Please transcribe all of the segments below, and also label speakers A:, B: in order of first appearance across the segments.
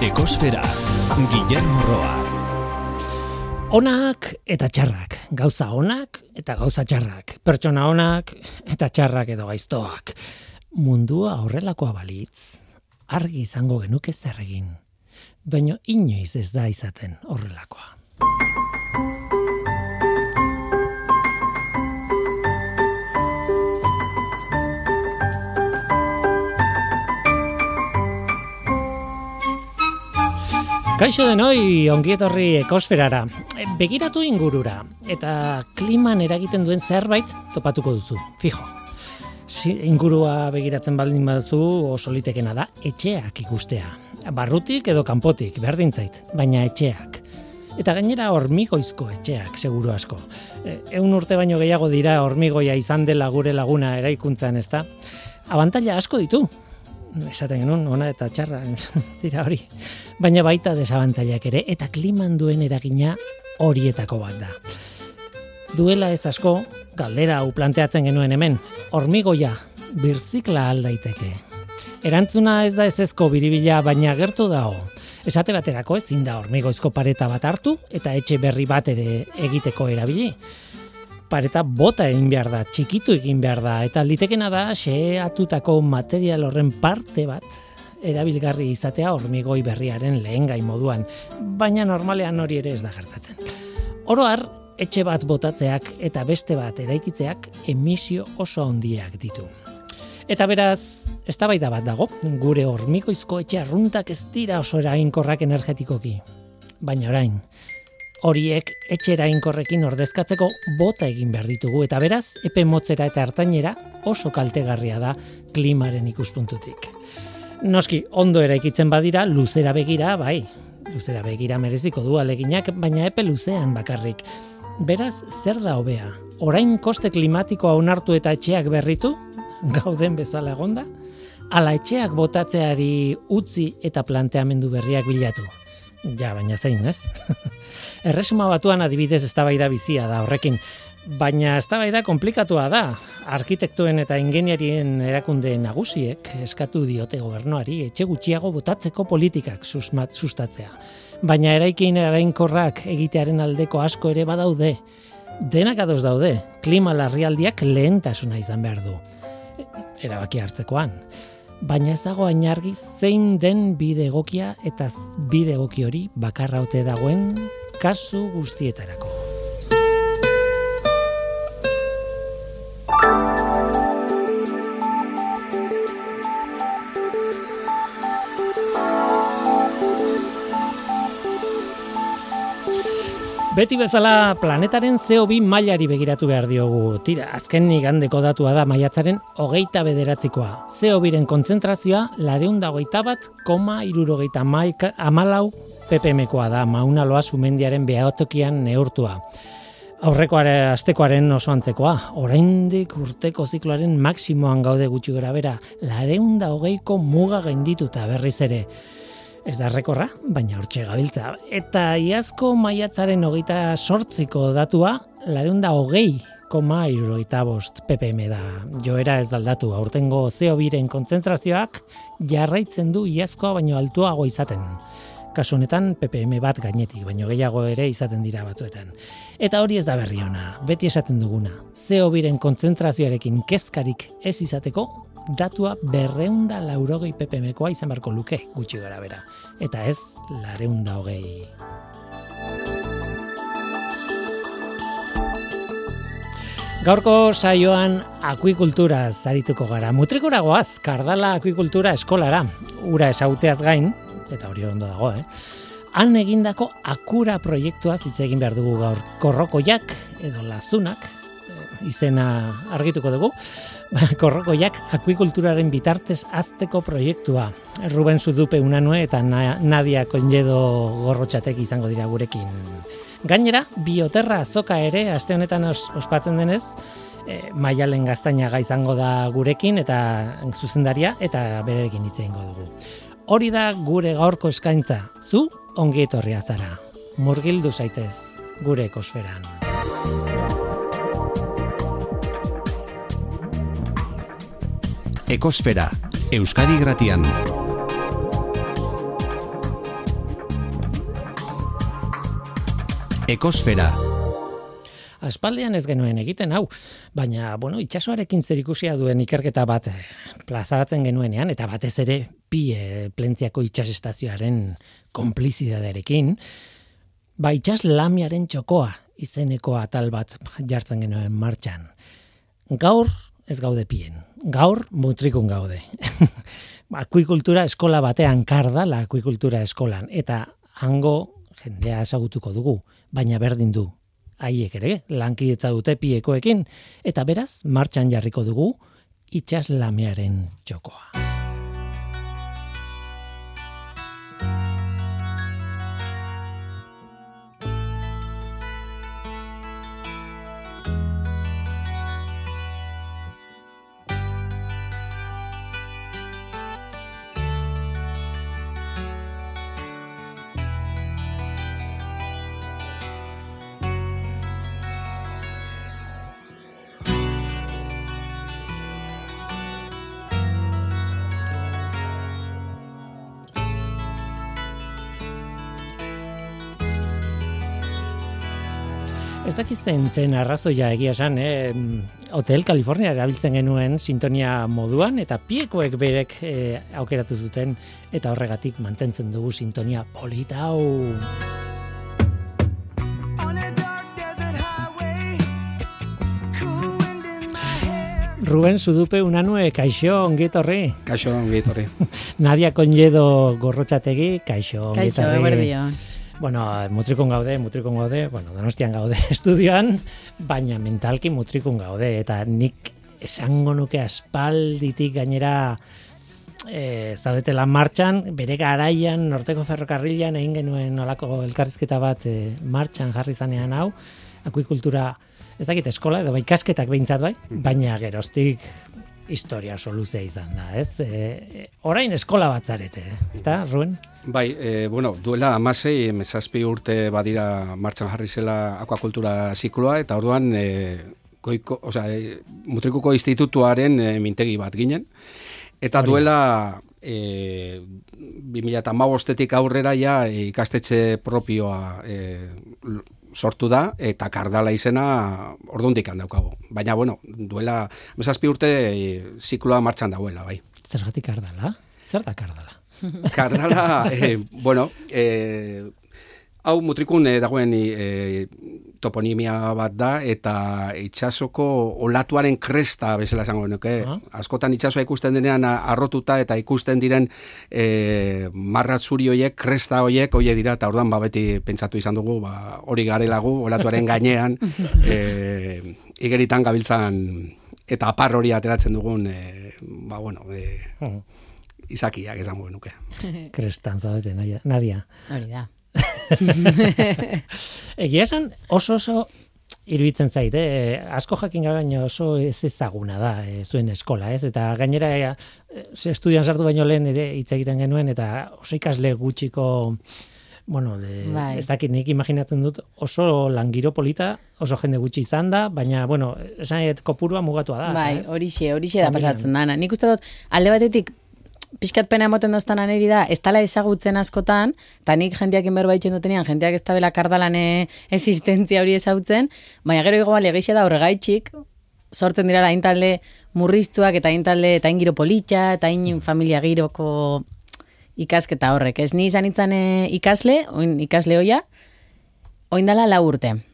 A: Ekosfera, Guillermo Roa.
B: Onak eta txarrak, gauza onak eta gauza txarrak, pertsona onak eta txarrak edo gaiztoak. Mundua horrelakoa balitz, argi izango genuke zer egin, baina inoiz ez da izaten horrelakoa. Kaixo denoi, ongietorri ekosferara. E, Begiratu ingurura eta kliman eragiten duen zerbait topatuko duzu, fijo. Si, ingurua begiratzen baldin baduzu oso litekena da etxeak ikustea. Barrutik edo kanpotik, berdin zait, baina etxeak. Eta gainera hormigoizko etxeak, seguru asko. E, Eun urte baino gehiago dira hormigoia izan dela gure laguna eraikuntzan, ezta? Abantaila asko ditu, esaten genuen, ona eta txarra, dira hori. Baina baita desabantailak ere, eta kliman duen eragina horietako bat da. Duela ez asko, galdera hau planteatzen genuen hemen, hormigoia, birzikla aldaiteke. Erantzuna ez da ezezko biribila, baina gertu dago. Esate baterako ezin da hormigoizko pareta bat hartu eta etxe berri bat ere egiteko erabili pareta bota egin behar da, txikitu egin behar da, eta litekena da xeatutako material horren parte bat erabilgarri izatea hormigoi berriaren lehen gai moduan, baina normalean hori ere ez da gertatzen. Oroar, etxe bat botatzeak eta beste bat eraikitzeak emisio oso handiak ditu. Eta beraz, eztabaida bat dago, gure hormigoizko etxe arruntak ez dira oso erainkorrak energetikoki. Baina orain, horiek etxera inkorrekin ordezkatzeko bota egin behar ditugu eta beraz epe motzera eta hartainera oso kaltegarria da klimaren ikuspuntutik. Noski, ondo eraikitzen badira, luzera begira, bai, luzera begira mereziko du aleginak, baina epe luzean bakarrik. Beraz, zer da hobea? Orain koste klimatikoa onartu eta etxeak berritu, gauden bezala egonda, ala etxeak botatzeari utzi eta planteamendu berriak bilatu. Ja, baina zein, ez? Erresuma batuan adibidez eztabaida bizia da horrekin, baina eztabaida komplikatua da. Arkitektuen eta ingeniarien erakunde nagusiek eskatu diote gobernuari etxe gutxiago botatzeko politikak susmat sustatzea. Baina eraikin erainkorrak egitearen aldeko asko ere badaude. Denak ados daude, klima larrialdiak lehentasuna izan behar du. Erabaki hartzekoan baina ez dago ainargi zein den bide egokia eta bide egoki hori bakarra ote dagoen kasu guztietarako. Beti bezala planetaren CO2 mailari begiratu behar diogu. Tira, azken igandeko datua da maiatzaren hogeita bederatzikoa. CO2-ren kontzentrazioa lareunda hogeita bat, koma irurogeita maika, amalau ppmkoa da, mauna loa sumendiaren behaotokian neurtua. Aurreko astekoaren oso antzekoa, oraindik urteko zikloaren maksimoan gaude gutxi gara bera, lareunda hogeiko muga gaindituta berriz ere. Ez da rekorra, baina hortxe gabiltza. Eta iazko maiatzaren hogeita sortziko datua, lareunda hogei koma irurogeita bost ppm da. Joera ez daldatu, aurtengo zeo biren kontzentrazioak jarraitzen du iazkoa baino altuago izaten. Kasu honetan ppm bat gainetik, baino gehiago ere izaten dira batzuetan. Eta hori ez da berri ona, beti esaten duguna. Zeo biren kontzentrazioarekin kezkarik ez izateko, datua berreunda laurogei ppmkoa izan barko luke gutxi gara bera. Eta ez, lareunda hogei. Gaurko saioan akuikultura zarituko gara. Mutrikura goaz, kardala akuikultura eskolara. Ura esagutzeaz gain, eta hori ondo dago, eh? Han egindako akura proiektua hitz egin behar dugu gaur. Korrokoiak edo lazunak, izena argituko dugu. Korrokoiak akuikulturaren bitartez azteko proiektua. Ruben Zudupe unanue eta Nadia Konjedo gorrotxatek izango dira gurekin. Gainera, bioterra azoka ere, aste honetan ospatzen denez, e, maialen gaztainaga izango da gurekin eta zuzendaria eta bererekin hitz egingo dugu. Hori da gure gaurko eskaintza, zu ongi etorria zara. Murgildu zaitez gure ekosferan.
A: Ekosfera, Euskadi Gratian. Ekosfera.
B: Aspaldean ez genuen egiten hau, baina bueno, itsasoarekin zerikusia duen ikerketa bat eh, plazaratzen genuenean eta batez ere pi e, eh, plentziako itsasestazioaren konplizidadearekin, ba itsas lamiaren txokoa izeneko atal bat jartzen genuen martxan. Gaur ez gaude pien, gaur mutrikun gaude. akuikultura eskola batean kardala akuikultura eskolan eta hango jendea esagutuko dugu, baina berdin du haiek ere lankidetza dute piekoekin eta beraz martxan jarriko dugu itxaslamearen txokoa. Dakiz zen arrazoia egia esan, eh? Hotel California erabiltzen genuen sintonia moduan eta piekoek berek eh, aukeratu zuten eta horregatik mantentzen dugu sintonia polita hau. Ruben Sudupe unanue, kaixo, ongetorri.
C: Kaixo, ongetorri.
B: Nadia Conjedo gorrotxategi, kaixo, ongetorri.
D: Kaixo, eberdion.
B: Bueno, mutrikun gaude, mutrikun gaude, bueno, donostian gaude estudioan, baina mentalki mutrikun gaude, eta nik esango nuke aspalditik gainera e, zaudetela martxan, bere garaian, norteko ferrokarrilan egin genuen olako elkarrizketa bat e, martxan jarri zanean hau, akuikultura, ez dakit eskola, edo bai kasketak behintzat bai, baina geroztik historia oso luzea izan da, ez? E, orain eskola bat zarete, ez da?
C: Bai, e, bueno, duela amasei, mesazpi urte badira martxan jarri zela akuakultura zikloa, eta orduan e, goiko, oza, e, mutrikuko institutuaren e, mintegi bat ginen. Eta duela e, 2008-etik aurrera ja ikastetxe propioa e, sortu da eta kardala izena ordundik daukago. Baina bueno, duela mesazpi urte e, zikloa martxan dauela, bai.
B: Zergatik kardala? Zer da kardala?
C: Kardala, eh, bueno, eh, hau mutrikun eh, dagoen eh, toponimia bat da, eta itxasoko olatuaren kresta bezala esango nuke. Uh Askotan itxasoa ikusten denean arrotuta eta ikusten diren eh, marratzuri hoiek, kresta hoiek, hoiek dira, eta ordan ba, beti pentsatu izan dugu, ba, hori garelagu, olatuaren gainean, eh, igeritan gabiltzan eta apar hori ateratzen dugun, eh, ba, bueno, eh, izakiak esango nuke.
B: Krestan zaudete, Nadia.
D: Hori da.
B: Egia esan oso oso iruditzen zait, eh? asko jakin baino oso ez ezaguna da eh, zuen eskola, ez? Eta gainera ze estudian sartu baino lehen hitz egiten genuen eta oso ikasle gutxiko bueno, de, bai. ez dakit nik imaginatzen dut oso langiro polita, oso jende gutxi izan da, baina, bueno, esan kopurua mugatua da.
D: Bai, horixe, horixe da pasatzen dana. Nik uste dut, alde batetik, pixkat pena emoten doztan aneri da, ez tala ezagutzen askotan, eta nik jendeak inberbaitzen dutenean, jendeak ez tabela kardalane existentzia hori ezagutzen, baina gero ego bale da horregaitxik, sortzen dira la intalde murriztuak eta intalde eta ingiro politxa, eta in familia giroko ikasketa horrek. Ez ni izan itzan eh, ikasle, oin ikasle hoia, oin dala la urte.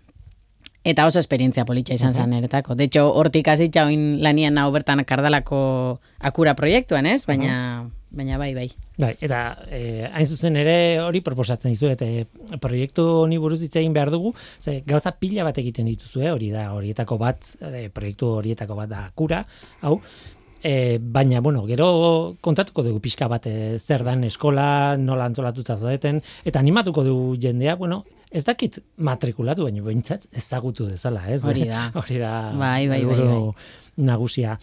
D: Eta oso esperientzia politxa izan uh -huh. eretako. De hecho, hortik azitza oin lanian nahu bertan kardalako akura proiektuan, ez? Baina, baina bai, bai.
B: Bai, eta eh, hain zuzen ere hori proposatzen dizu, eta eh, proiektu honi buruz egin behar dugu, ze, gauza pila bat egiten dituzu, eh? hori da, horietako bat, eh, proiektu horietako bat da akura, hau, E, baina, bueno, gero kontatuko dugu pixka bat e, zer dan eskola, nola antolatuta zaudeten, eta animatuko dugu jendea, bueno, ez dakit matrikulatu, baina behintzat ezagutu dezala, ez?
D: Hori da.
B: Hori da.
D: Bai, bai, bai, bai.
B: Nagusia.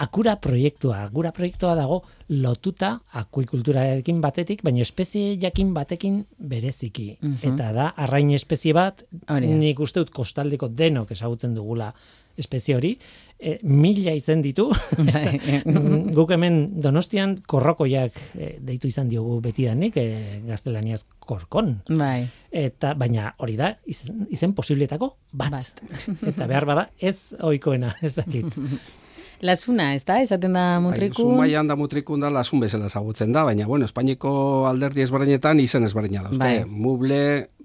B: Akura proiektua. Akura proiektua dago lotuta akuikulturarekin batetik, baina espezie jakin batekin bereziki. Eta da, arrain espezie bat, nik uste dut kostaldeko denok ezagutzen dugula espezie hori, e, mila izen ditu,
D: Bai.
B: guk hemen donostian korrokoiak e, deitu izan diogu betidanik, e, gaztelaniaz korkon.
D: bai.
B: Eta, baina hori da, izen, izen posibletako bat.
D: Bat.
B: Eta behar bada, ez oikoena, ez dakit.
D: Lasuna, ez da? Esaten da
C: Bai,
D: mutrikun.
C: Zumaian da mutrikun da lasun bezala zagutzen da, baina, bueno, Espainiko alderdi ezberdinetan izen ezberdina dauzke.
D: Bai.
C: Muble,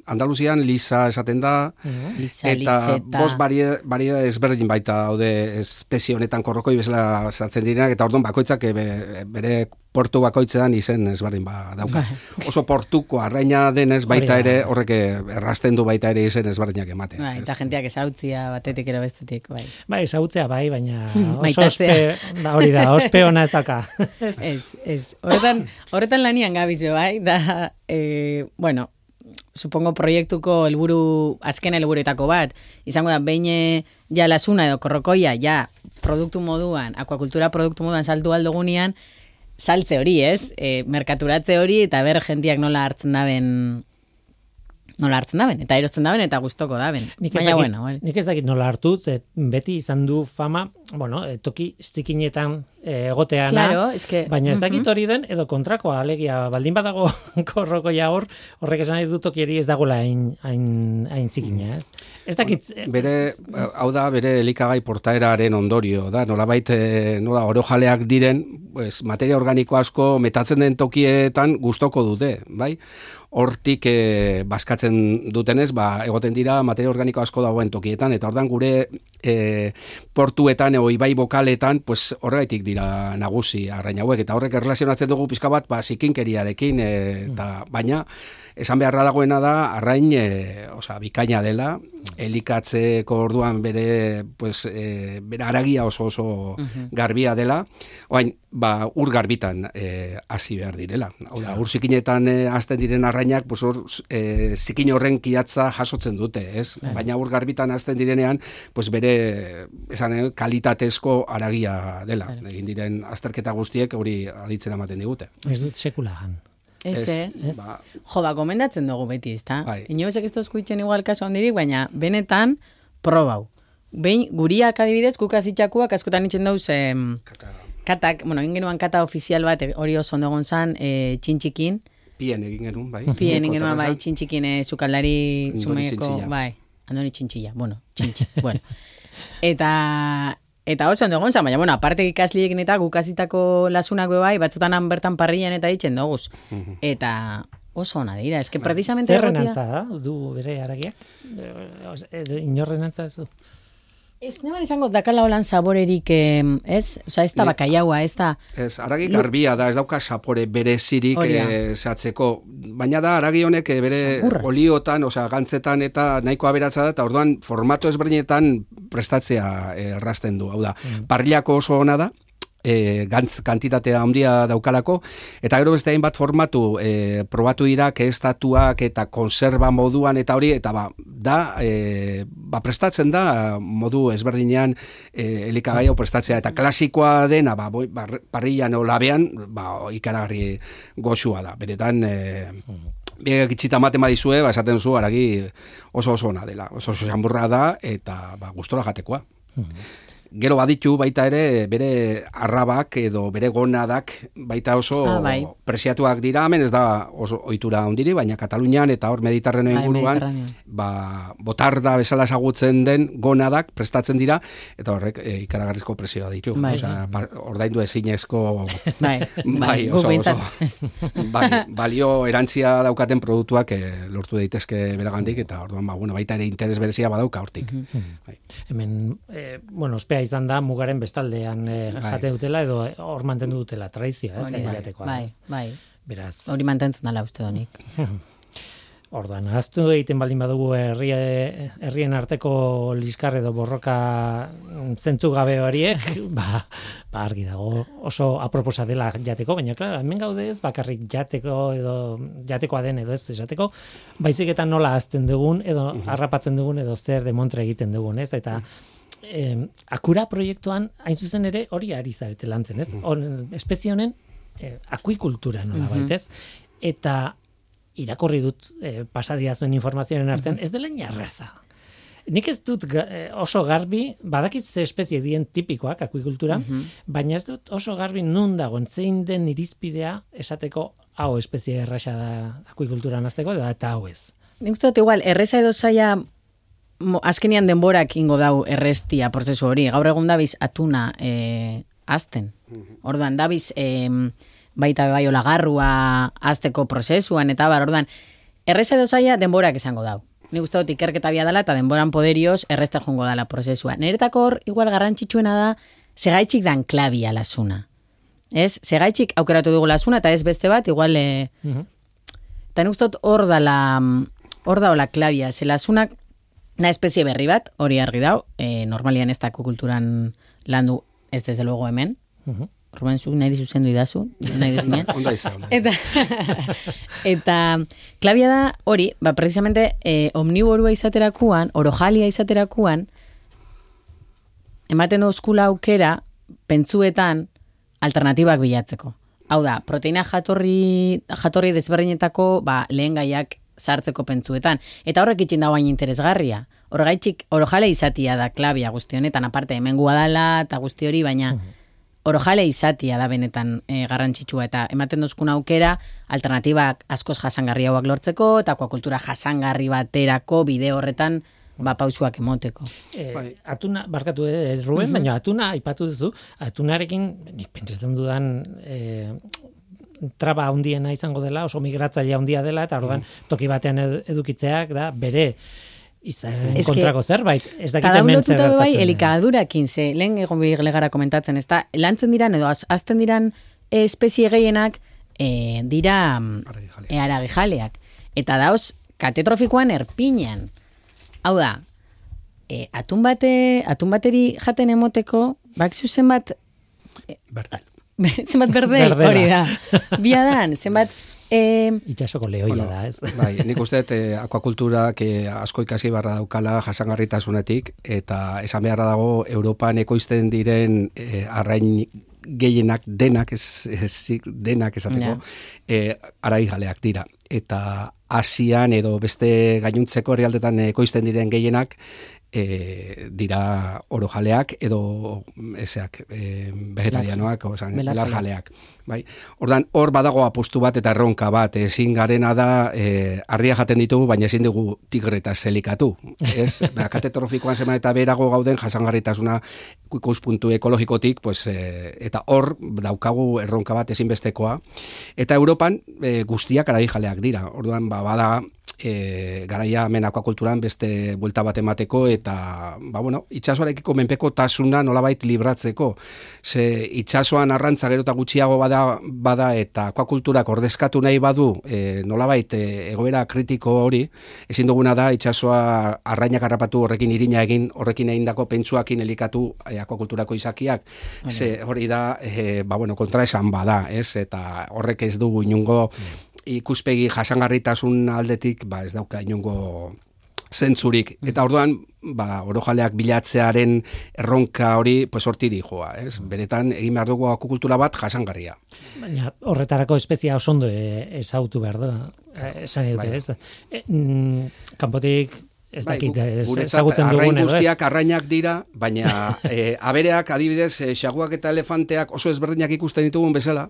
C: Andaluzian lisa esaten da,
D: Lisa,
C: eta bost baria ezberdin baita daude espezie honetan korrokoi bezala sartzen direnak, eta orduan bakoitzak e, be- bere portu bakoitzean izen ezberdin ba dauka. Oso portuko arraina denez baita ere, horrek errasten du baita ere izen ezberdinak ematen.
D: Bai, eta jenteak esautzia batetik ero bestetik, bai.
B: Bai, ezagutzea bai, baina oso
D: Maitatzea.
B: ospe, da, hori da, ospe ona ez daka.
D: Ez, ez. Horretan, horretan lanian gabiz be, bai, da, e, bueno, supongo proiektuko helburu azken helburuetako bat, izango da, behin eh, ja lasuna edo korrokoia, ja produktu moduan, akuakultura produktu moduan saltu aldogunean, saltze hori, ez? E, merkaturatze hori, eta ber jentiak nola hartzen daben nola hartzen daben, eta erosten daben, eta gustoko daben.
B: Nik
D: Baina,
B: dakit,
D: bueno, bai.
B: nik ez dakit nola hartu, ze beti izan du fama, bueno, eh, toki zikinetan eh, egoteana,
D: Claro, es que-
B: baina ez dakit hori den, edo kontrakoa, alegia, baldin badago korrokoia hor, horrek esan nahi du tokieri ez dagoela hain, hain, hain zikina, ez? Ez dakit... eh,
C: Bere, hau da, bere elikagai portaeraren ondorio, da, nolabait, eh, nola orojaleak diren, pues, materia organiko asko metatzen den tokietan gustoko dute, bai? Hortik eh, baskatzen dutenez, ba, egoten dira materia organiko asko dagoen tokietan, eta ordan gure eh, portuetan, edo ibai bokaletan, pues, horregaitik dira nagusi arrain hauek, eta horrek erlazionatzen dugu pizka bat, ba, zikinkeriarekin, eh, eta, baina, esan beharra dagoena da, arrain, e, osea, bikaina dela, elikatzeko orduan bere, pues, e, bere aragia oso oso garbia dela, oain, ba, ur garbitan e, hasi behar direla. Hau da, ur zikinetan e, azten diren arrainak, pues, hor, e, zikin horren kiatza jasotzen dute, ez? Baina ur garbitan azten direnean, pues, bere, esan, eh, kalitatezko aragia dela. Egin diren azterketa guztiek hori aditzen ematen digute.
B: Ez dut sekulagan.
D: Ez,
C: Ez,
D: eh?
B: Ez.
C: Ba,
D: Jo, ba, gomendatzen dugu beti, ezta?
C: Bai.
D: Inobesek ez dozku itxen igual kaso handirik, baina benetan probau. Behin, guriak adibidez, guk azitxakuak askotan itxen dauz, em,
C: kata,
D: katak, bueno, egin genuen kata ofizial bat, e, hori oso ondo egon zan, e, txintxikin,
C: pien egin genuen, bai.
D: pien egin genuen bai txintxikin e, zukaldari
C: Txintxilla.
D: bai, andoni txintxilla, bueno, txintxi, bueno. Eta, eta oso ondo egon zan, baina, bueno, aparte ikasliekin eta guk azitako lasunak bai, batzutan han bertan parrilan eta itxen doguz. Eta oso ona dira, eske precisamente
B: Zerren antza da, du bere aragiak? Eh, Inorren antza ez du?
D: Ez neban izango dakala holan saborerik, ez? Osa, ez da bakaiaua, ez da...
C: Ez, aragi garbia da, ez dauka sapore berezirik e, zehatzeko. Baina da, aragi honek eh, bere
D: Agurra.
C: oliotan, osea, gantzetan eta nahiko aberatza da, eta orduan formato ezberdinetan prestatzea eh, errazten du. Hau da, parrilako oso ona da, e, gantz kantitatea handia daukalako, eta gero beste hainbat formatu e, probatu dira estatuak eta konserba moduan eta hori, eta ba, da, e, ba prestatzen da modu ezberdinean e, elikagai hau prestatzea, eta klasikoa dena, ba, boi- bar- parrillan o labean, ba, ikaragarri goxua da, beretan... E, Biek itxita ematen badizue, ba, esaten zu, aragi oso oso ona dela. Oso oso da, eta ba, gustora jatekoa. Gero baditu baita ere bere arrabak edo bere gonadak baita oso
D: Ah, bai.
C: presiatuak dira, hemen ez da oso ohitura handiri, baina Katalunian eta hor Mediterraneo
D: Bai,
C: inguruan
D: Mediterraneoan.
C: ba, botarda bezala ezagutzen den gonadak prestatzen dira eta horrek e, ikaragarrizko presioa ditu.
D: Bai.
C: Osea, pa- ordaindu ezinezko
D: Bai,
C: bai,
D: guk
C: oso, oso, bai, balio erantzia daukaten produktuak eh, lortu daitezke beragandik eta orduan ba, bueno, baita ere interes berezia badauka hortik. Bai.
B: Hemen, eh, bueno, ospea izan da mugaren bestaldean eh,
C: Bai.
B: jate dutela edo eh, hor mantendu dutela tradizioa, ez, jatekoa.
D: Bai,
B: ez?
D: bai.
B: Beraz,
D: Hori mantentzen dela uste donik.
B: orduan, ahaztu egiten baldin badugu herri, herrien arteko liskar edo borroka mm, zentzu gabe horiek, ba, ba argi dago oso aproposa dela jateko, baina klar, hemen gaude ez bakarrik jateko edo jatekoa den edo ez esateko, baizik eta nola azten dugun edo harrapatzen dugun edo zer demontre egiten dugun, ez? Eta eh, akura proiektuan hain zuzen ere hori ari zarete lantzen, ez? On, espezie honen eh, akuikultura nola baitez, eta irakorri dut eh, pasadiazuen informazioaren artean, ez dela inarraza. Nik ez dut eh, oso garbi, badakit ze espezie dien tipikoak akuikultura, baina ez dut oso garbi nun dagoen zein den irizpidea esateko hau espezie erraxa da akuikulturan azteko da eta hau ez.
D: Nik uste dut igual, erresa edo zaila azkenian denborak ingo dau errestia prozesu hori. Gaur egun dabiz atuna e, azten. Orduan, dabiz e, baita bai olagarrua azteko prozesuan, eta bar, orduan, erresa edo zaila denborak izango dau. Nik uste dut ikerketa bia dela eta denboran poderioz erresta jongo dala prozesua. Niretako hor, igual garrantzitsuena da, segaitxik dan klabia lasuna. Ez? Segaitxik aukeratu dugu lasuna eta ez beste bat, igual... E, Eta nik uste dut hor dala, hor da hola klabia, zela zunak na espezie berri bat, hori argi dau, e, normalian ez da kulturan landu ez desde luego hemen.
B: Mhm.
D: Ruben, zuk nahi zuzendu idazu, nahi.
C: Onda izan. onda.
D: Eta, eta klabia da hori, ba, precisamente eh, omniborua izaterakuan, orojalia izaterakuan, ematen dozkula aukera, pentsuetan, alternatibak bilatzeko. Hau da, proteina jatorri, jatorri desberdinetako ba, lehen gaiak sartzeko pentsuetan. Eta horrek itxin da bain interesgarria. Horregaitxik orojale izatia da klabia guzti honetan, aparte hemen dela eta guzti hori, baina orojale izatia da benetan e, garrantzitsua eta ematen dozkun aukera alternatibak askoz jasangarriagoak lortzeko eta akuakultura jasangarri baterako bide horretan ba pausuak emoteko.
B: E,
C: Bai.
B: atuna, barkatu, eh, Ruben, baina atuna aipatu duzu, atunarekin, nik pentsatzen dudan, e, traba handiena izango dela, oso migratzaile handia dela, eta orduan toki batean edu- edukitzeak da bere izan
D: que-
B: kontrako zerbait. Ez dakit hemen zer
D: bai
B: gertatzen den.
D: elikadurakin ze lehen egon gara komentatzen, ez da, lantzen diran edo az- azten diran eh, espezie gehienak e, dira mm,
C: Aragijaleak.
D: e, aragijaleak. Eta dauz, katetrofikoan erpinean. Hau da, e, atun, bate, atun bateri jaten emoteko, bak zenbat
C: Berdin.
D: zenbat berdei,
B: Berdela.
D: hori da. Biadan, zenbat... Eh,
B: Itxasoko lehoia
C: Bueno,
B: da, ez?
C: Bai, nik uste dut eh, akuakulturak eh, asko ikasi barra daukala jasangarritasunetik eta esan beharra dago Europan ekoizten diren eh, arrain gehienak denak ez, ez denak esateko
D: Ja.
C: eh, araigaleak dira eta Asian edo beste gainuntzeko herrialdetan ekoizten diren gehienak e, dira orojaleak edo ezeak e, vegetarianoak, osan,
D: Belarjaleak.
C: belarjaleak. Bai. Ordan hor badago apustu bat eta erronka bat, ezin garena da e, ardia jaten ditugu, baina ezin dugu tigreta zelikatu. Ez? Ba, katetrofikoan zema eta berago gauden jasangarritasuna ikuspuntu ekologikotik, pues, e, eta hor daukagu erronka bat ezinbestekoa. Eta Europan e, guztiak araijaleak dira. Orduan, ba, bada e, garaia hemen akuakulturan beste buelta bat emateko eta ba, bueno, itxasoarekiko menpeko tasuna nolabait libratzeko. Ze itxasoan arrantza gero eta gutxiago bada, bada eta akuakulturak ordezkatu nahi badu e, nolabait e, egoera kritiko hori, ezin duguna da itxasoa arrainak harrapatu horrekin irina egin, horrekin egindako pentsuakin elikatu e, akuakulturako izakiak, ze hori da, e, ba, bueno, kontra esan bada, ez? Eta horrek ez dugu inungo ikuspegi jasangarritasun aldetik, ba, ez dauka inungo zentzurik. Eta orduan, ba, orojaleak bilatzearen erronka hori, pues horti dijoa, ez? Benetan, egin behar dugu akukultura bat jasangarria.
B: Baina horretarako espezia oso ondo e, ezautu behar da. Eh, Esan dute,
C: bai.
B: ez? E, mm, kanpotik ez
C: Bai,
B: dakit, ez, ezagutzen
C: arrain
B: dugun edo ez.
C: guztiak arrainak dira, baina e, abereak adibidez, e, xaguak eta elefanteak oso ezberdinak ikusten ditugun bezala,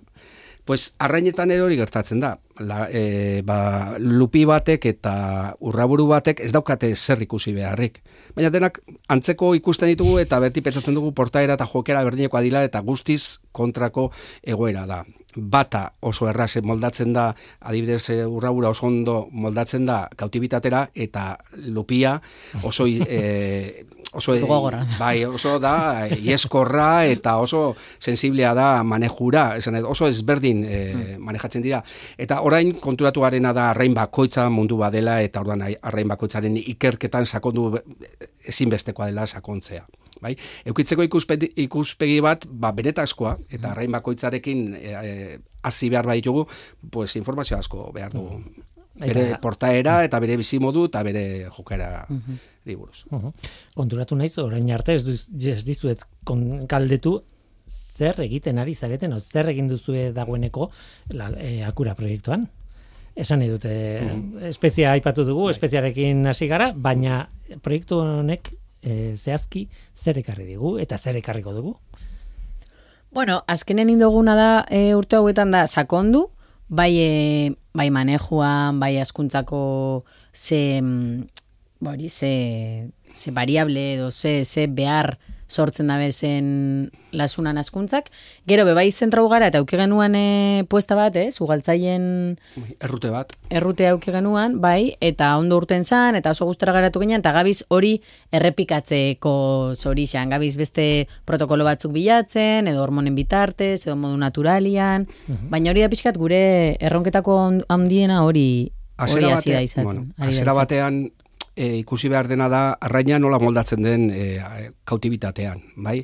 C: pues arrainetan ere hori gertatzen da. La, e, ba, lupi batek eta urraburu batek ez daukate zer ikusi beharrik. Baina denak antzeko ikusten ditugu eta berti pentsatzen dugu portaera eta jokera berdinekoa dila eta guztiz kontrako egoera da. Bata oso erraz moldatzen da, adibidez e, urrabura oso ondo moldatzen da kautibitatera eta lupia oso e, oso
D: Gogorra.
C: bai, oso da ieskorra eta oso sensiblea da manejura, esan oso ezberdin e, manejatzen dira. Eta orain konturatu garena da arrain bakoitza mundu badela eta orduan ai- arrain bakoitzaren ikerketan sakondu be- ezinbestekoa dela sakontzea. Bai? Eukitzeko ikuspegi, ikuspegi bat, ba, benetazkoa, eta arrain bakoitzarekin e, e, hasi behar baditugu, pues informazio asko behar dugu. Bere
B: Eta-
C: portaera eta bere bizimodu eta bere jokera liburuz.
B: Mhm. Konturatu naiz, orain arte ez, duz, ez dizuet kon, kaldetu zer egiten ari zareten, o zer egin duzue dagoeneko la, e, akura proiektuan. Esan nahi dute, espezia aipatu dugu, espeziarekin hasi gara, baina proiektu honek e, zehazki zer ekarri digu eta zer ekarriko dugu.
D: Bueno, azkenen indoguna da e, urte hauetan da sakondu, bai, e, bai manejuan, bai askuntzako ze, mm, bori, ze, ze variable edo ze, ze behar sortzen da bezen lasunan askuntzak. Gero, bebai zentrau gara eta auki genuen e, puesta bat, ez, ugaltzaien
C: Errute bat.
D: errute auki genuen, bai, eta ondo urten zan, eta oso gustara garatu ginen, eta gabiz hori errepikatzeko zorixan, gabiz beste protokolo batzuk bilatzen, edo hormonen bitartez, edo modu naturalian, baina hori da pixkat gure erronketako handiena hori hori
C: Hasiera
D: hasi da
C: batean,
D: izaten.
C: bueno, batean e, ikusi behar dena da arraina nola moldatzen den e, kautibitatean, bai?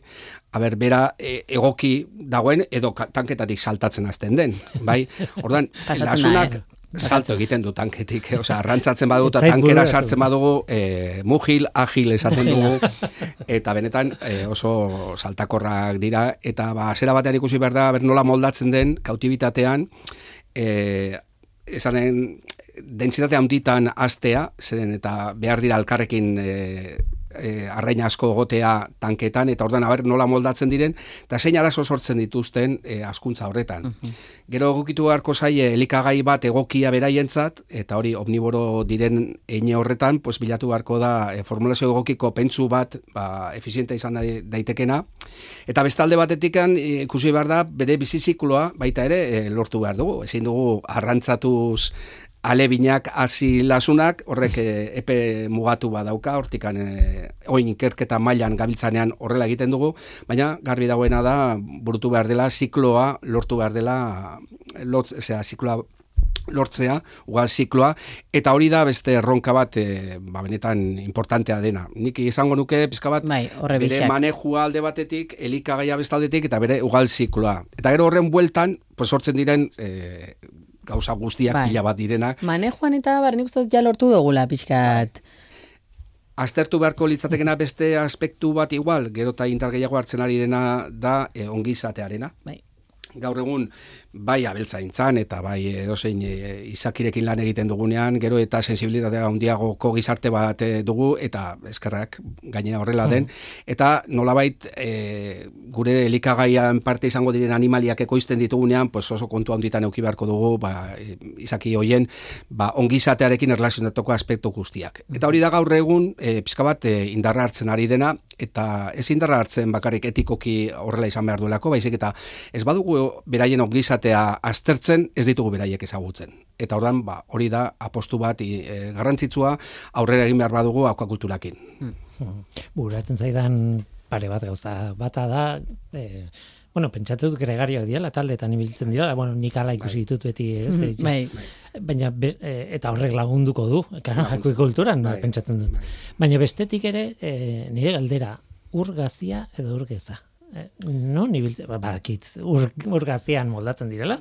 C: Aber, bera e, egoki dagoen edo tanketatik saltatzen hasten den, bai? Ordan lasunak salto egiten du tanketik, eh? osea, arrantzatzen badu eta tankera sartzen badugu e, mugil, agil esaten dugu, eta benetan e, oso saltakorrak dira, eta ba, zera batean ikusi behar da, ber nola moldatzen den kautibitatean, e, esanen densitate handitan astea, zeren eta behar dira alkarrekin e, e, arraina asko egotea tanketan, eta ordan aber nola moldatzen diren, eta zein arazo sortzen dituzten e, askuntza horretan. Gero egokitu beharko zaie elikagai bat egokia beraientzat, eta hori omniboro diren eine horretan, pues bilatu beharko da e, formulazio egokiko pentsu bat ba, efiziente izan dai- daitekena, eta bestalde batetikan e, ikusi behar da bere bizizikloa baita ere e, lortu behar dugu. Ezin dugu arrantzatuz alebinak hasi lasunak, horrek e, epe mugatu badauka, hortikan e, oin ikerketa mailan gabiltzanean horrela egiten dugu, baina garbi dagoena da burutu behar dela zikloa lortu behar dela lotz, osea, zikloa lortzea, ugal zikloa, eta hori da beste erronka bat e, ba, benetan importantea dena. Nik izango nuke pizka bat
D: Bai,
C: bere
D: bixak.
C: manejua alde batetik, elikagaia bestaldetik eta bere ugal zikloa. Eta gero horren bueltan, pues sortzen diren e, gauza guztiak
D: Bai.
C: pila bat direnak.
D: Manejoan eta bar, nik uste ja lortu dugula pixkat.
C: Aztertu beharko litzatekena beste aspektu bat igual, gero eta indar gehiago hartzen ari dena da e, ongizatearena.
D: Bai.
C: Gaur egun bai abeltzaintzan eta bai edozein e, izakirekin lan egiten dugunean, gero eta sensibilitatea handiagoko gizarte bat e, dugu eta eskerrak gainera horrela den. Eta nolabait e, gure elikagaian parte izango diren animaliak ekoizten ditugunean, pues oso kontu handitan euki beharko dugu, ba, izaki hoien ba, ongizatearekin erlazionatuko aspektu guztiak. Eta hori da gaur egun e, pizka bat e, indarra hartzen ari dena eta ez indarra hartzen bakarrik etikoki horrela izan behar duelako, baizik eta ez badugu beraien ongizatea aztertzen, ez ditugu beraiek ezagutzen. Eta ordan ba, hori da apostu bat e, garrantzitsua aurrera egin behar badugu akuakulturakin.
B: Buratzen zaidan pare bat gauza. Bata da, e, bueno, pentsatu dut gregarioak diala, taldetan ibiltzen dira, bueno, nik ala ikusi ditut beti, ez?
D: Mhm,
B: ez-
D: Bai.
B: Baina, be, e, eta horrek lagunduko du, claro, akuikulturan,
C: Bai.
B: pentsatzen dut. Baina bestetik ere, e, nire galdera, urgazia edo urgeza. E, no, nibiltzen, ba, badakit, ur, urgazian moldatzen direla,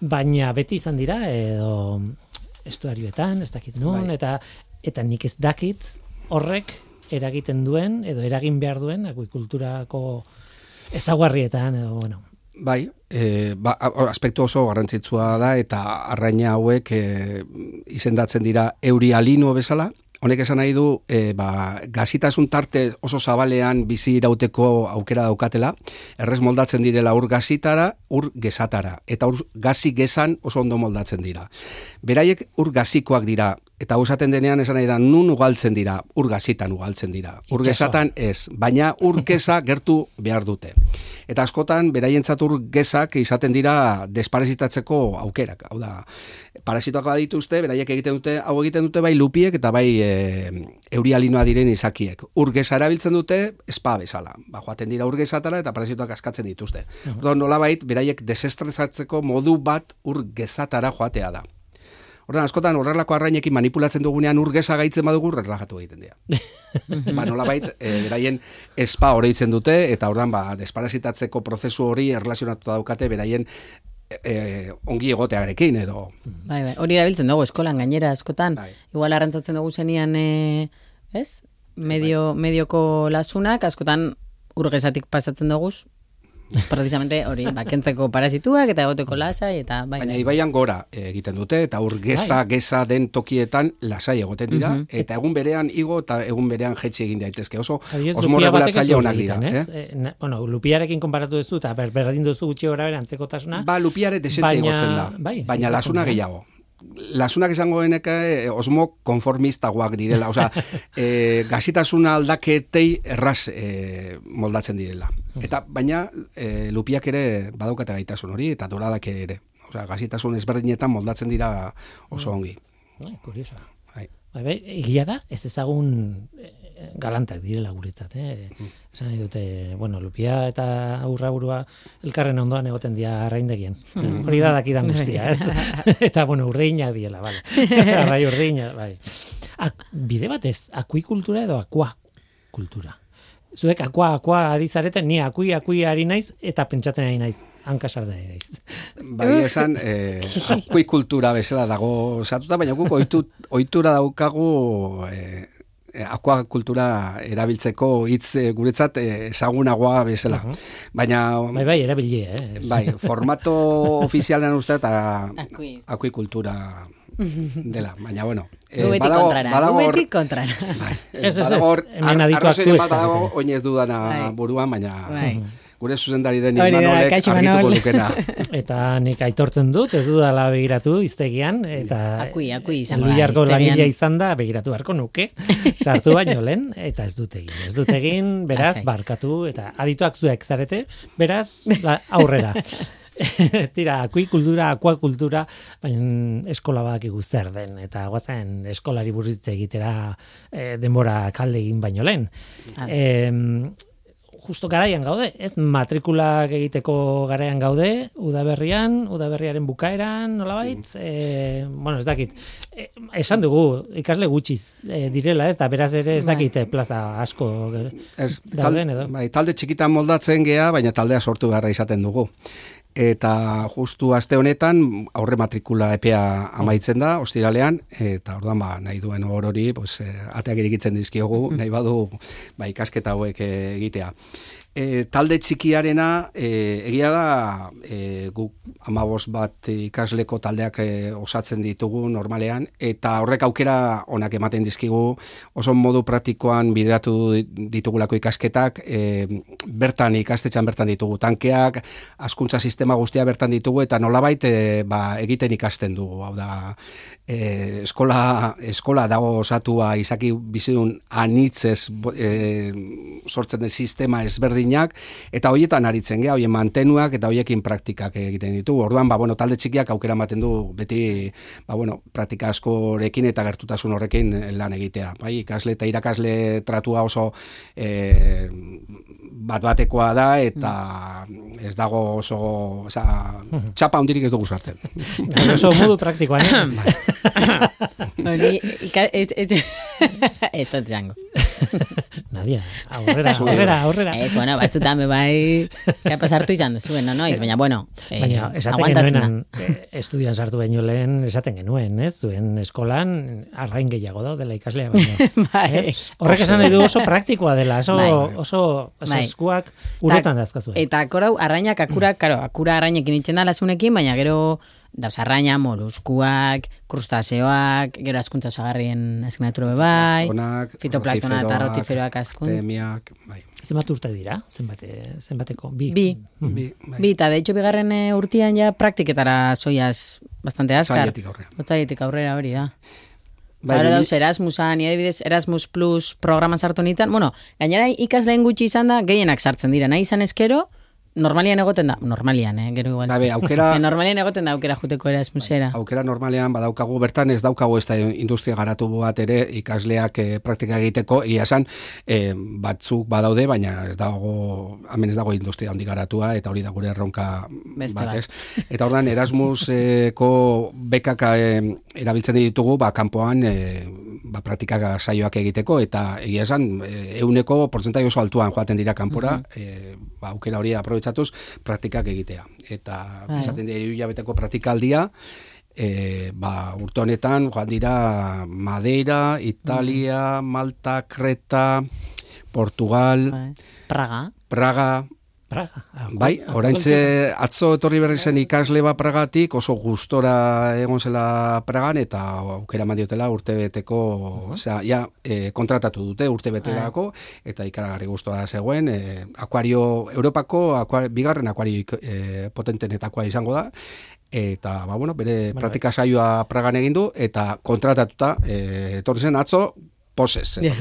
B: baina beti izan dira, edo estuarioetan, ez dakit nun,
C: Bai.
B: eta eta nik ez dakit horrek eragiten duen, edo eragin behar duen, akuikulturako ezaguarrietan, edo, bueno,
C: Bai, e, ba, aspektu oso garrantzitsua da eta arraina hauek e, izendatzen dira eurialino bezala. Honek esan nahi du, e, ba, gazitasun tarte oso zabalean bizi irauteko aukera daukatela, errez moldatzen direla ur gazitara, ur gezatara, eta ur gazi gezan oso ondo moldatzen dira. Beraiek ur gazikoak dira, eta hau esaten denean esan nahi da, nun ugaltzen dira, ur gazitan ugaltzen dira. Ur gezatan ez, baina ur geza gertu behar dute. Eta askotan, beraientzat ur gezak izaten dira desparasitatzeko aukerak. Hau da, parasitoak badituzte, beraiek egiten dute, hau egiten dute bai lupiek eta bai e, eurialinoa diren izakiek. Ur geza erabiltzen dute, espa bezala. Ba, joaten dira ur gezatara eta parasitoak askatzen dituzte. Orduan, nolabait, beraiek desestresatzeko modu bat ur gezatara joatea da. Ordan askotan horrelako arrainekin manipulatzen dugunean urgesa gaitzen badugu relajatu egiten dira. ba, nolabait, e, beraien espa oroitzen dute eta ordan ba desparasitatzeko prozesu hori erlazionatuta daukate beraien e, ongi egotearekin edo
D: Bai, bai. Hori erabiltzen dugu eskolan gainera askotan.
C: Bai.
D: Igual arrantzatzen dugu zenian, e, ez? Medio, medioko lasunak, askotan urgezatik pasatzen dugu, Precisamente hori, ba, kentzeko parazituak eta egoteko lasai eta bai.
C: Baina
D: bai.
C: ibaian gora eh, egiten dute, eta hor geza, geza den tokietan lasai egoten dira, eta egun berean igo eta egun berean jetxi egin daitezke. Oso osmo regulatzaile onak dira. Eh?
B: Eh, na- bueno, lupiarekin konparatu duzu eta ber, berdin duzu gutxi gora antzekotasuna.
C: Ba, lupiare desente
B: Baina-
C: igotzen da,
B: bai,
C: baina lasuna
B: da.
C: gehiago. Lasunak izango geneke eh, osmo konformistagoak direla, osea, eh, gazitasuna aldaketei erraz eh, moldatzen direla. Eta baina eh, lupiak ere badaukate gaitasun hori, eta doradak ere. Osea, gazitasun ezberdinetan moldatzen dira oso ongi.
B: Ai, kuriosoa.
C: Bai.
B: Bai, bai, egia da, ez ezagun galantak direla guretzat, eh? Esan nahi dute, bueno, lupia eta aurra burua elkarren ondoan egoten dira arraindegien. Hori da dakidan guztia, ez? eta, bueno, urdeinak diela, bale. Arrai urdeinak, bai. Ak, bide batez, akuikultura edo akuakultura. Zuek akua, akua ari zareten, ni akui, akui ari naiz, eta pentsatzen ari naiz, hankasarda ari naiz.
C: Bai esan, eh, akuikultura bezala dago satuta, baina guk oitu, oitura daukagu eh, akuakultura erabiltzeko hitz eh, guretzat eh, ezagunagoa bezala. Baina,
B: Bai, bai, erabili, eh?
C: bai, formato ofizialean uste eta
D: Akui.
C: akuikultura dela, baina bueno. eh,
D: Gu beti
C: badago-
D: kontrara,
C: badago
D: beti kontrara.
C: Bai,
B: Ez, ez, ez, hemen
C: ar-
B: adituak
C: arrazoiren
B: zuek
C: bat badago
B: zarete.
C: oinez dudana
D: Bai.
C: buruan, baina
D: Bai.
C: Gure zuzendari den Imanolek argituko lukena.
B: Eta nik aitortzen dut, ez dudala begiratu iztegian, eta
D: Akui, akui izango da,
B: langilea izan da, begiratu beharko nuke, sartu baino lehen, eta ez dut egin. Ez dut egin, beraz,
D: Lasai.
B: barkatu, eta adituak zuek zarete, beraz, ba, aurrera. Tira, akuikultura, akuakultura, baina eskola badakigu zer den, eta guazen eskolari burritze egitera eh, denbora kalde egin baino lehen. Em, justo garaian gaude, ez matrikulak egiteko garaian gaude, udaberrian, udaberriaren bukaeran, nolabait, e, bueno, ez dakit, e, esan dugu, ikasle gutxiz e, direla, ez da, beraz ere ez
D: Bai.
B: dakit eh, plaza asko
C: Ez,
B: dauden edo.
C: bai, talde txikitan moldatzen gea, baina taldea sortu beharra izaten dugu. Eta justu aste honetan aurre matrikula epea amaitzen da, ostiralean, eta orduan ba, nahi duen hor hori, pues, eh, ateak irikitzen dizkiogu, nahi badu ba, ikasketa hauek eh, egitea. E, talde txikiarena, e, egia da, e, guk amabos bat ikasleko taldeak e, osatzen ditugu normalean, eta horrek aukera onak ematen dizkigu, oso modu praktikoan bideratu ditugulako ikasketak, e, bertan ikastetxan bertan ditugu tankeak, askuntza sistema guztia bertan ditugu, eta nolabait e, ba, egiten ikasten dugu, hau da, e, eskola, eskola dago osatua izaki bizidun anitzez bo- e, sortzen den sistema ezberdinak, eta hoietan aritzen gea, hoien mantenuak eta hoiekin praktikak egiten ditugu. Orduan, ba, bueno, talde txikiak aukera ematen du beti, ba, bueno, praktika askorekin eta gertutasun horrekin lan egitea. Bai, ikasle eta irakasle tratua oso e, bat batekoa da eta ez dago oso, oza, txapa hundirik ez dugu sartzen.
B: Oso modu praktikoan, eh?
D: Hori, ika, ez, ez, ez dut zango.
B: Nadia, aurrera, aurrera, aurrera.
D: Ez, bueno, batzutan be bai, kapa sartu izan duzu, no, noiz, baina, bueno, eh,
B: Baina, esaten
D: aguantatzen da.
B: genuenan, eh, estudian sartu baino lehen, esaten genuen, ez? Zuen eskolan, arrain gehiago daudela ikaslea, baina.
D: Bai.
B: ez? Horrek esan nahi du oso praktikoa dela, oso,
D: Bai.
B: oso, oso
D: Bai.
B: eskuak uretan dazkazuen.
D: Eta korau, arrainak akura, karo, akura arrainekin itxen da lasunekin, baina gero dauz arraina, moluskuak, krustaseoak, gero askuntza osagarrien asignatura bai,
C: Onak,
D: fitoplaktona eta
C: rotiferoak,
D: askun.
C: Temiak, bai.
B: Zenbat urte dira? Zenbate, zenbateko? Bi.
D: Bi.
C: Bi, bai.
D: Bi, eta de hecho bigarren eh, urtian ja praktiketara soiaz bastante azkar.
C: Zailetik aurrera.
D: Otzaietik aurrera hori da.
C: Bai, bi-
D: dauz Erasmusa, ni adibidez Erasmus Plus programan sartu nitan. Bueno, gainera ikasleen gutxi izan da, gehienak sartzen dira. Nahi izan eskero, normalian egoten da, normalian, eh, gero igual.
C: Bai, aukera-
D: normalian egoten da aukera juteko Erasmusera.
C: aukera normalean badaukagu bertan ez daukagu ez da industria garatu bat ere ikasleak eh, praktika egiteko ia esan eh, batzuk badaude baina ez dago hemen ez dago industria handi garatua eta hori da gure erronka
D: Beste
C: bat
D: bat.
C: eta ordan Erasmuseko bekak eh, erabiltzen ditugu ba kanpoan eh, ba praktika saioak egiteko eta egia esan eh, euneko portzentai oso altuan joaten dira kanpora eh, ba, aukera hori aprobetxatuz praktikak egitea eta
D: Bai.
C: esaten dira hilabeteko praktikaldia e, ba, urte honetan joan dira Madeira, Italia, Malta, Kreta, Portugal,
D: Bai. Praga.
C: Praga,
B: Praga.
C: Bai, oraintze atzo etorri berri zen ikasle bat Pragatik, oso gustora egon zela Pragan, eta aukera mandiotela urte beteko, osea, ja, e, kontratatu dute urte beterako, eta ikaragarri gustora zegoen, e, akuario, Europako, akuario, bigarren akuario e, potentenetakoa izango da, eta ba, bueno, bere
B: Bueno,
C: praktika saioa Pragan egin du eta kontratatuta e, etorri zen atzo posez.
D: Ja.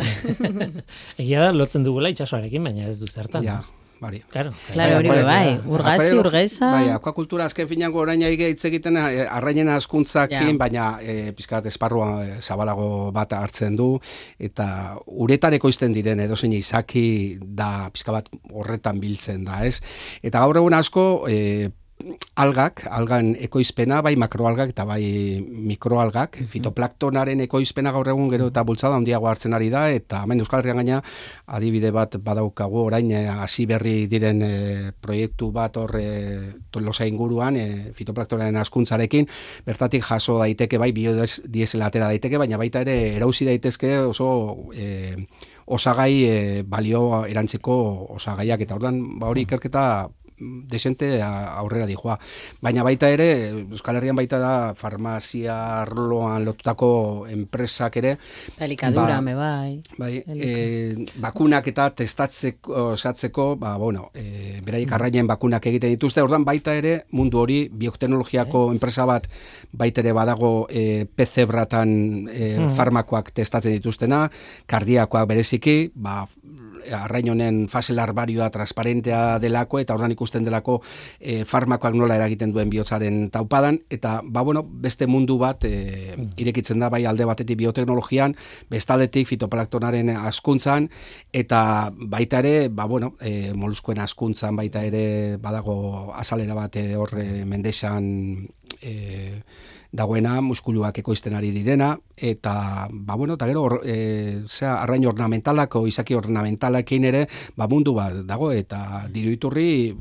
B: Egia da, lotzen dugula itxasoarekin, baina ez du zertan.
C: Ja, bari.
B: Claro.
D: Claro, hori
C: Bai,
D: bai.
C: bai.
D: Urgazi, urgeza.
C: Bai, akuakultura azken finango orain aige hitz egiten eh, arrainen askuntzakin,
D: Ja.
C: baina e, pizkat esparrua eh, zabalago bat hartzen du eta uretan ekoizten diren edozein izaki da pizka bat horretan biltzen da, ez? Eta gaur egun asko e, algak, algan ekoizpena, bai makroalgak eta bai mikroalgak, fitoplaktonaren ekoizpena gaur egun gero eta bultzada handiago hartzen ari da, eta hemen Euskal Herrian gaina adibide bat badaukagu orain eh, hasi berri diren eh, proiektu bat hor e, tolosa inguruan e, fitoplaktonaren askuntzarekin, bertatik jaso daiteke bai biodiesela atera daiteke, baina baita ere erauzi daitezke oso e, osagai e, balio erantzeko osagaiak, eta ordan ba hori ikerketa desente aurrera dijoa. Baina baita ere, Euskal Herrian baita da farmazia arloan lotutako enpresak ere,
D: elikadura,
C: Ba,
D: me bai.
C: Bai, e, bakunak eta testatzeko, osatzeko, ba, bueno, e, beraiek arrainen bakunak egiten dituzte, ordan baita ere mundu hori bioteknologiako enpresa bat baita ere badago e, PC bratan e, farmakoak testatzen dituztena, kardiakoak bereziki, ba, arrain honen fase larbarioa transparentea delako eta ordan ikusten delako e, farmakoak nola eragiten duen bihotzaren taupadan. Eta ba bueno, beste mundu bat e, irekitzen da bai alde batetik bioteknologian, bestaldetik fitoplaktonaren askuntzan eta baita ere, ba bueno, e, moluskuen askuntzan baita ere badago azalera bat e, hor e, mendexan e, dagoena muskuluak ekoizten ari direna eta ba bueno ta gero hor, e, zera, arrain ornamentalako izaki ornamentalekin ere ba mundu bat dago eta diru iturri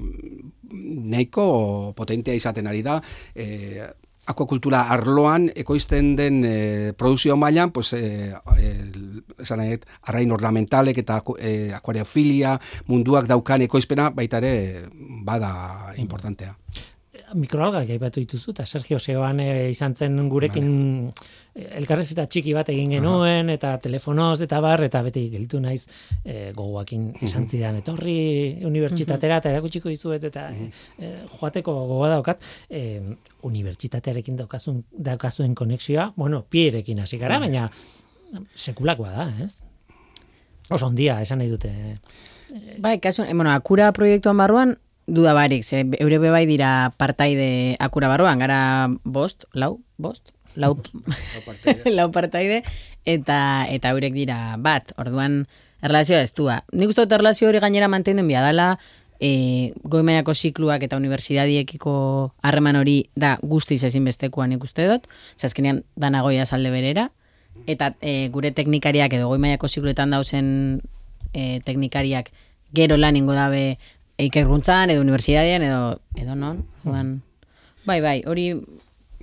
C: nahiko potentea izaten ari da e, akuakultura arloan ekoizten den e, produzio mailan pues e, e, esan dut, arrain ornamentalek eta e, akuariofilia munduak daukan ekoizpena baita ere bada importantea.
B: Mikroalgak aipatu dituzu, eta Sergio Seoan e, izan zen gurekin elkarrezita txiki bat egin genuen, eta telefonoz eta bar, eta beti gelditu naiz e, gogoakin izan zidan. Etorri unibertsitatera, eta erakutsiko dizuet, eta e, joateko gogoa daukat, e, unibertsitatearekin daukazun, daukazuen konexioa, bueno, pierekin hasi gara, baina sekulakoa da, ez? Oso ondia, esan nahi dute.
D: Bai, kasu, bueno, akura proiektuan barruan, duda barik, ze eure be bai dira partaide akura barruan, gara bost, lau, bost, lau, lau partaide, eta eta eurek dira bat, orduan erlazioa ez dua. Nik uste dut erlazio hori gainera mantenden bia dala, e, goi mailako zikluak eta unibertsitadiekiko harreman hori da guztiz ezinbestekoa nik uste dut, zazkenean danagoia salde berera, eta e, gure teknikariak edo goi mailako zikluetan dauzen e, teknikariak gero lan ingo dabe ikerkuntzan edo unibertsitatean edo edo non. Orduan, bai, bai, hori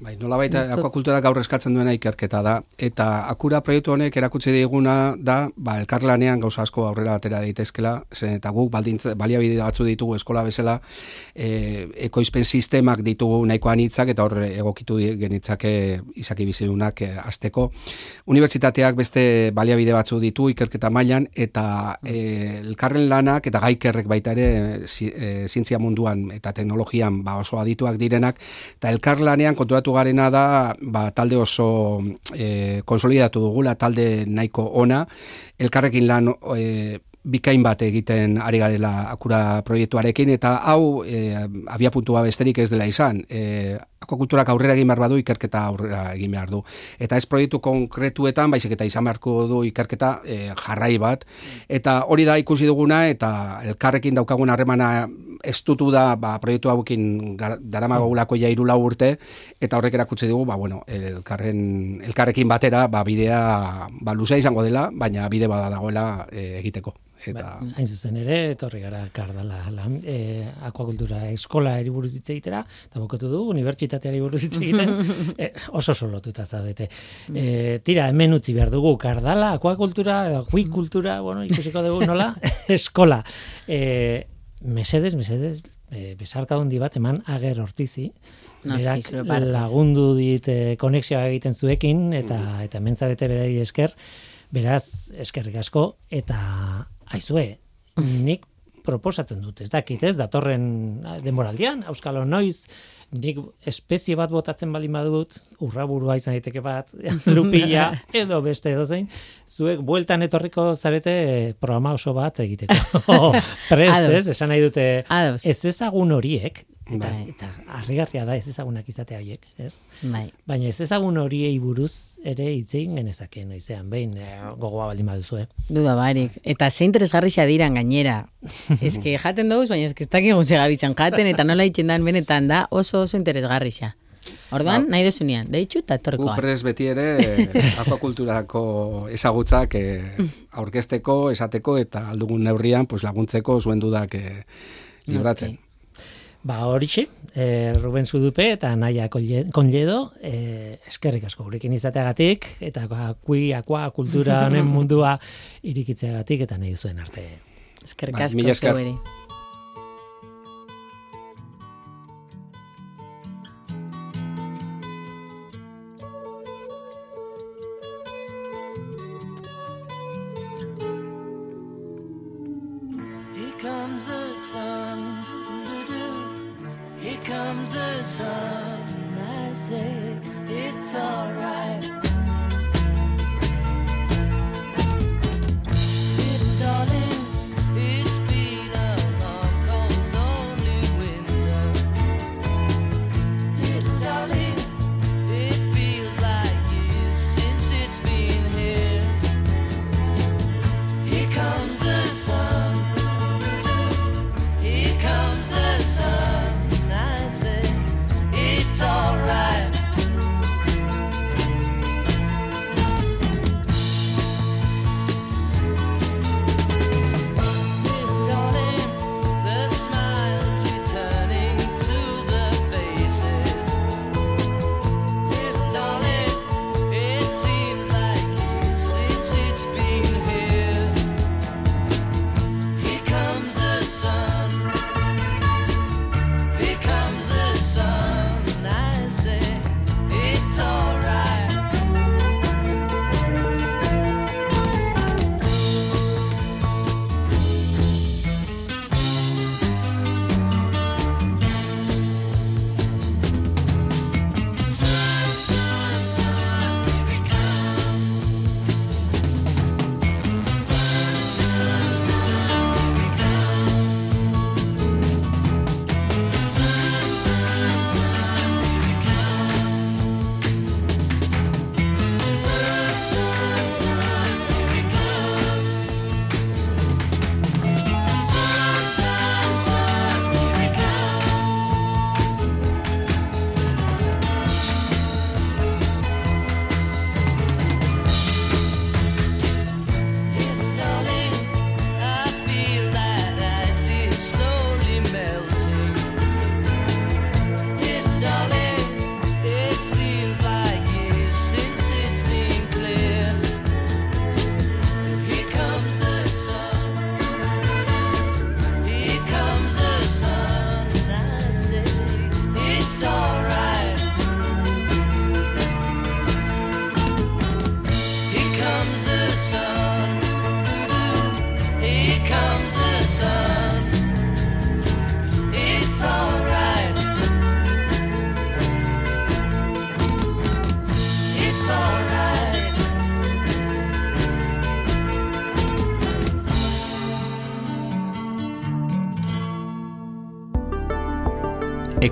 C: Bai, nola baita akuakultura gaur eskatzen duena ikerketa da. Eta akura proiektu honek erakutsi diguna da, ba, elkarlanean gauza asko aurrera atera daitezkela, zen eta guk baldintza, baliabide batzu ditugu eskola bezala, e, ekoizpen sistemak ditugu nahiko anitzak, eta hor egokitu genitzake izaki bizidunak e, azteko. Unibertsitateak beste baliabide batzu ditu ikerketa mailan, eta e, elkarren lanak eta gaikerrek baita ere zi, e, zientzia munduan eta teknologian ba, oso adituak direnak, eta elkarlanean konturatu garena da ba, talde oso e, konsolidatu dugula, talde nahiko ona, elkarrekin lan e, bikain bat egiten ari garela akura proiektuarekin, eta hau e, abiapuntua besterik ez dela izan. E, akuakulturak aurrera egin behar badu, ikerketa aurrera egin behar du. Eta ez proiektu konkretuetan, baizik eta izan beharko du ikerketa e, jarrai bat. Eta hori da ikusi duguna, eta elkarrekin daukagun harremana estutu da ba, proiektu hauekin daramagulako ja hiru lau urte, eta horrek erakutsi dugu, ba, bueno, elkarren, elkarrekin batera ba, bidea ba, luzea izango dela, baina bide bada dagoela e, egiteko. Eta,
B: Hain zuzen ere, etorri gara kardala lan, e, akuakultura eskola eri buruz hitz egitera, eta bokatu du, unibertsitateari buruz hitz egiten, e, oso solotuta zaudete. E, tira, hemen utzi behar dugu, kardala, akuakultura, akuikultura, bueno, ikusiko dugu nola, eskola. E, mesedez, mesedez, e, besarka handi bat eman ager hortizi. Berak lagundu dit e, konexioa egiten zuekin, eta eta mentza bete berari esker, beraz, eskerrik asko, eta aizue, nik proposatzen dut, ez dakit, ez, datorren denboraldian, Euskalo noiz, nik espezie bat botatzen bali badut, urraburua izan daiteke bat, lupila, edo beste edo zein, zuek bueltan etorriko zarete eh, programa oso bat egiteko. Prest,
D: Ados.
B: ez, esan nahi dute,
D: Ados.
B: ez ezagun horiek, eta,
D: Bai.
B: eta harrigarria da ez ezagunak izatea horiek, ez?
D: Bai.
B: Baina ez ezagun horiei buruz ere hitz egin genezake noizean, behin eh, gogoa baldin baduzu, eh?
D: Duda barik. Eta ze interesgarrixa diran gainera. Eske jaten dugu, baina eske ez dakigu ze gabitzan jaten, eta nola itxen dan benetan da oso oso interesgarrixa. Orduan, nahi duzunean, deitxu eta
E: Gu
D: etorkoa.
E: prez beti ere akuakulturako ezagutzak eh, aurkezteko, esateko eta aldugun neurrian pues, laguntzeko zuen dudak eh, libratzen.
B: Ba horixe, e, Ruben Zudupe eta Naia Conledo, e, eskerrik asko gurekin izateagatik, eta kui, akua, kultura honen mundua irikitzeagatik, eta nahi zuen arte.
D: Eskerrik
E: Bai,
D: asko
E: mila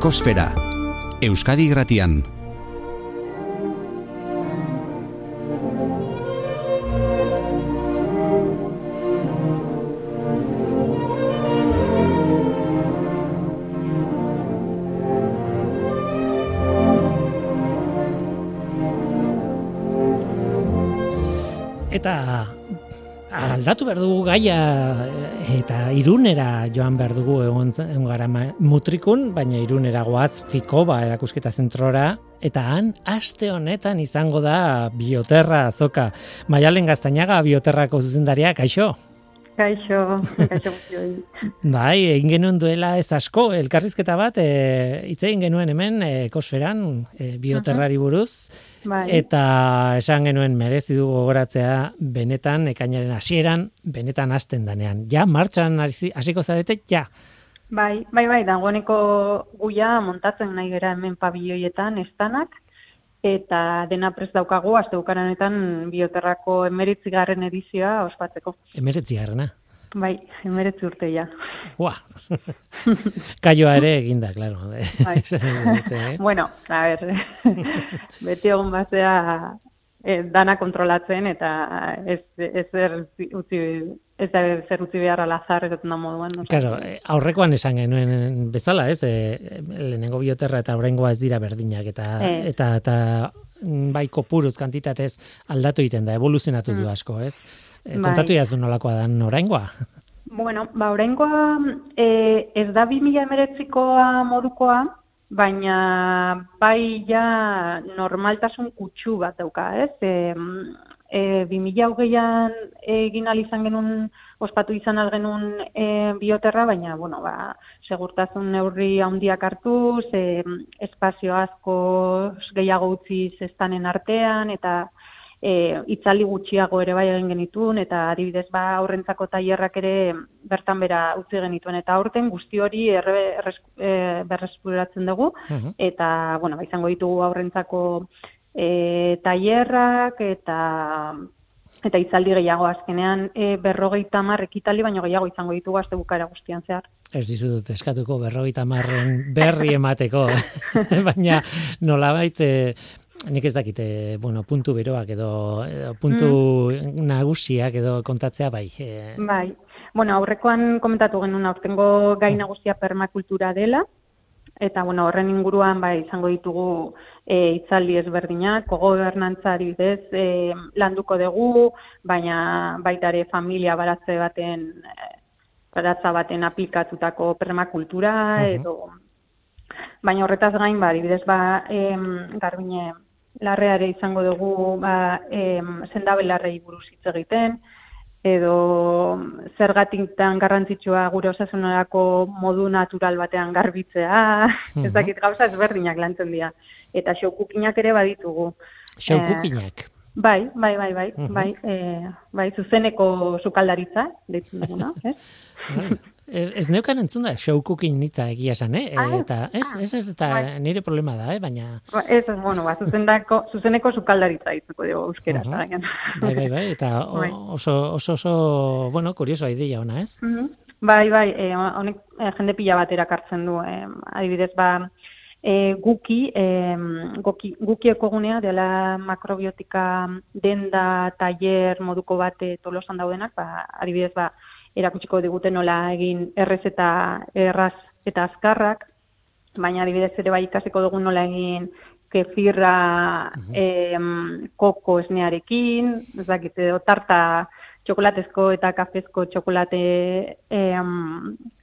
C: Ekosfera, Euskadi Gratian.
B: Eta aldatu behar dugu gaia eh, eta irunera joan behar dugu egon, egon gara mutrikun, baina irunera goaz Fikoba erakusketa zentrora, eta han aste honetan izango da bioterra azoka. Maialen Gaztainaga bioterrako zuzendaria, kaixo?
F: Kaixo, kaixo.
B: Bai, egin genuen duela ez asko, elkarrizketa bat, e, hitz egin genuen hemen, e, ekosferan, e, bioterrari buruz,
F: Bai.
B: eta esan genuen merezi du gogoratzea benetan, ekainaren hasieran, benetan hasten danean. Ja, martxan hasi- hasiko zarete, ja.
F: Bai, bai, bai, dagoeneko guia montatzen nahi gera hemen pabilloietan estanak, eta dena prest daukagu, azte bukaranetan bioterrako emeritzigarren edizioa ospatzeko.
B: Emeretzi garrana.
F: Bai, emeretzi urte ja.
B: Ua. Kaioa ere eginda, claro.
F: Bai.
B: Dute, eh?
F: Bueno, a ber, beti egon bazea eh, dana kontrolatzen eta ez, ez zer utzi, ez da zer utzi behar alazar ez da moduan. no?
B: Claro, eh, aurrekoan esan genuen bezala, ez? E, lehenengo bioterra eta oraingoa ez dira berdinak eta
F: Ez.
B: eta eta mm, bai kopuruz kantitatez aldatu egiten da, evoluzionatu du asko, ez? E,
F: Bai.
B: kontatu jaz du nolakoa dan oraingoa.
F: Bueno, ba, oraingoa e, ez da 2000 emeretzikoa modukoa, baina bai ja normaltasun kutsu bat dauka, ez? E, e, 2000 hogeian egin al izan genuen, ospatu izan al genuen e, bioterra, baina, bueno, ba, segurtasun neurri handiak hartuz, e, espazio asko gehiago utziz estanen artean, eta e, itzali gutxiago ere bai egin genituen, eta adibidez ba aurrentzako tailerrak ere bertan bera utzi genituen, eta aurten guzti hori erre, erres, e, berreskuratzen dugu,
B: Mhm.
F: eta bueno, ba, izango ditugu aurrentzako e, tailerrak eta eta itzaldi gehiago azkenean e, berrogeita hamar ekitaldi baino gehiago izango ditugu aste bukara guztian zehar.
B: Ez dizut eskatuko berrogeita marren berri emateko, baina nolabait e, nik ez dakite, bueno, puntu beroak edo, edo puntu nagusiak edo kontatzea bai. E,
F: Bai. Bueno, aurrekoan komentatu genuen aurtengo gai nagusia permakultura dela, eta bueno, horren inguruan bai izango ditugu e, itzaldi ezberdinak, kogobernantza adibidez e, landuko dugu, baina baita ere familia baratze baten baratza baten aplikatutako permakultura edo baina horretaz gain ba adibidez ba em, garbine larreare izango dugu ba em, sendabelarrei buruz hitz egiten edo zergatik tan garrantzitsua gure osasunerako modu natural batean garbitzea, ez dakit gauza ezberdinak lantzen dira. Eta xoukukinak ere baditugu.
B: Xaukukinak.
F: Bai, bai, bai, bai,
B: Mhm.
F: bai, e, bai, zuzeneko sukaldaritza, deitzen duguna, ez?
B: Ez, ez neukan entzun da, showcooking nitza egia esan, eh?
F: Ah,
B: eta ez, ez, ez, eta
F: bai.
B: nire problema da, eh? Baina,
F: Ba, Ez, ez, bueno, ba, zuzendako, zuzeneko sukaldaritza ditzeko dugu euskera. Uh
B: bai, bai, bai, eta o-
F: Bai.
B: oso, oso, oso, bueno, kurioso ideia ona, ez?
F: Mhm. Bai, bai, e, honek e, jende pila bat erakartzen du. E, adibidez, ba, e, guki, e, guki, guki ekogunea dela makrobiotika denda, taller moduko bat e, tolosan daudenak, ba, adibidez, ba, erakutsiko digute nola egin errez eta erraz eta azkarrak, baina adibidez ere bai ikasiko dugu nola egin kefirra em, koko esnearekin, ez dakit, edo tarta txokolatezko eta kafezko txokolate em,